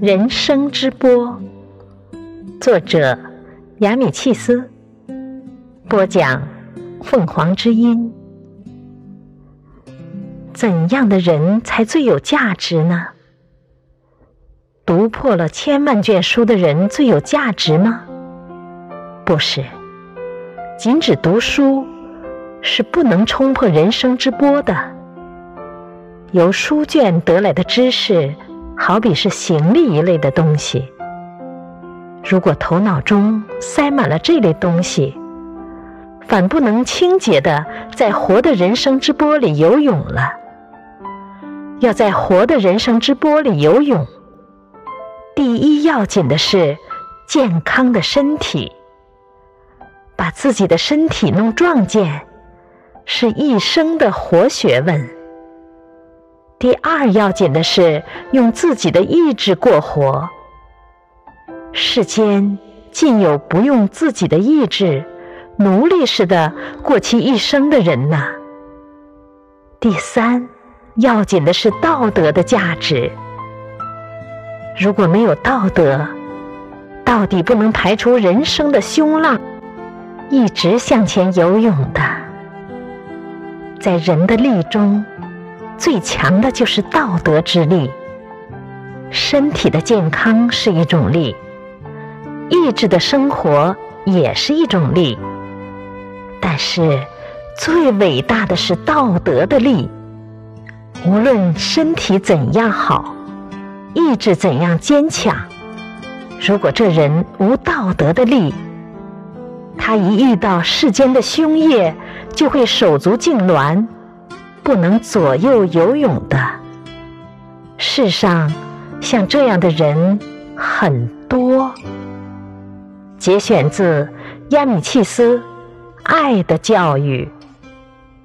人生之波，作者亚米契斯，播讲凤凰之音。怎样的人才最有价值呢？读破了千万卷书的人最有价值吗？不是，仅只读书是不能冲破人生之波的。由书卷得来的知识。好比是行李一类的东西，如果头脑中塞满了这类东西，反不能清洁的在活的人生之波里游泳了。要在活的人生之波里游泳，第一要紧的是健康的身体，把自己的身体弄壮健，是一生的活学问。第二要紧的是用自己的意志过活。世间竟有不用自己的意志、奴隶似的过其一生的人呐。第三要紧的是道德的价值。如果没有道德，到底不能排除人生的凶浪，一直向前游泳的，在人的力中。最强的就是道德之力，身体的健康是一种力，意志的生活也是一种力，但是最伟大的是道德的力。无论身体怎样好，意志怎样坚强，如果这人无道德的力，他一遇到世间的凶业，就会手足痉挛。不能左右游泳的世上，像这样的人很多。节选自亚米契斯《爱的教育》。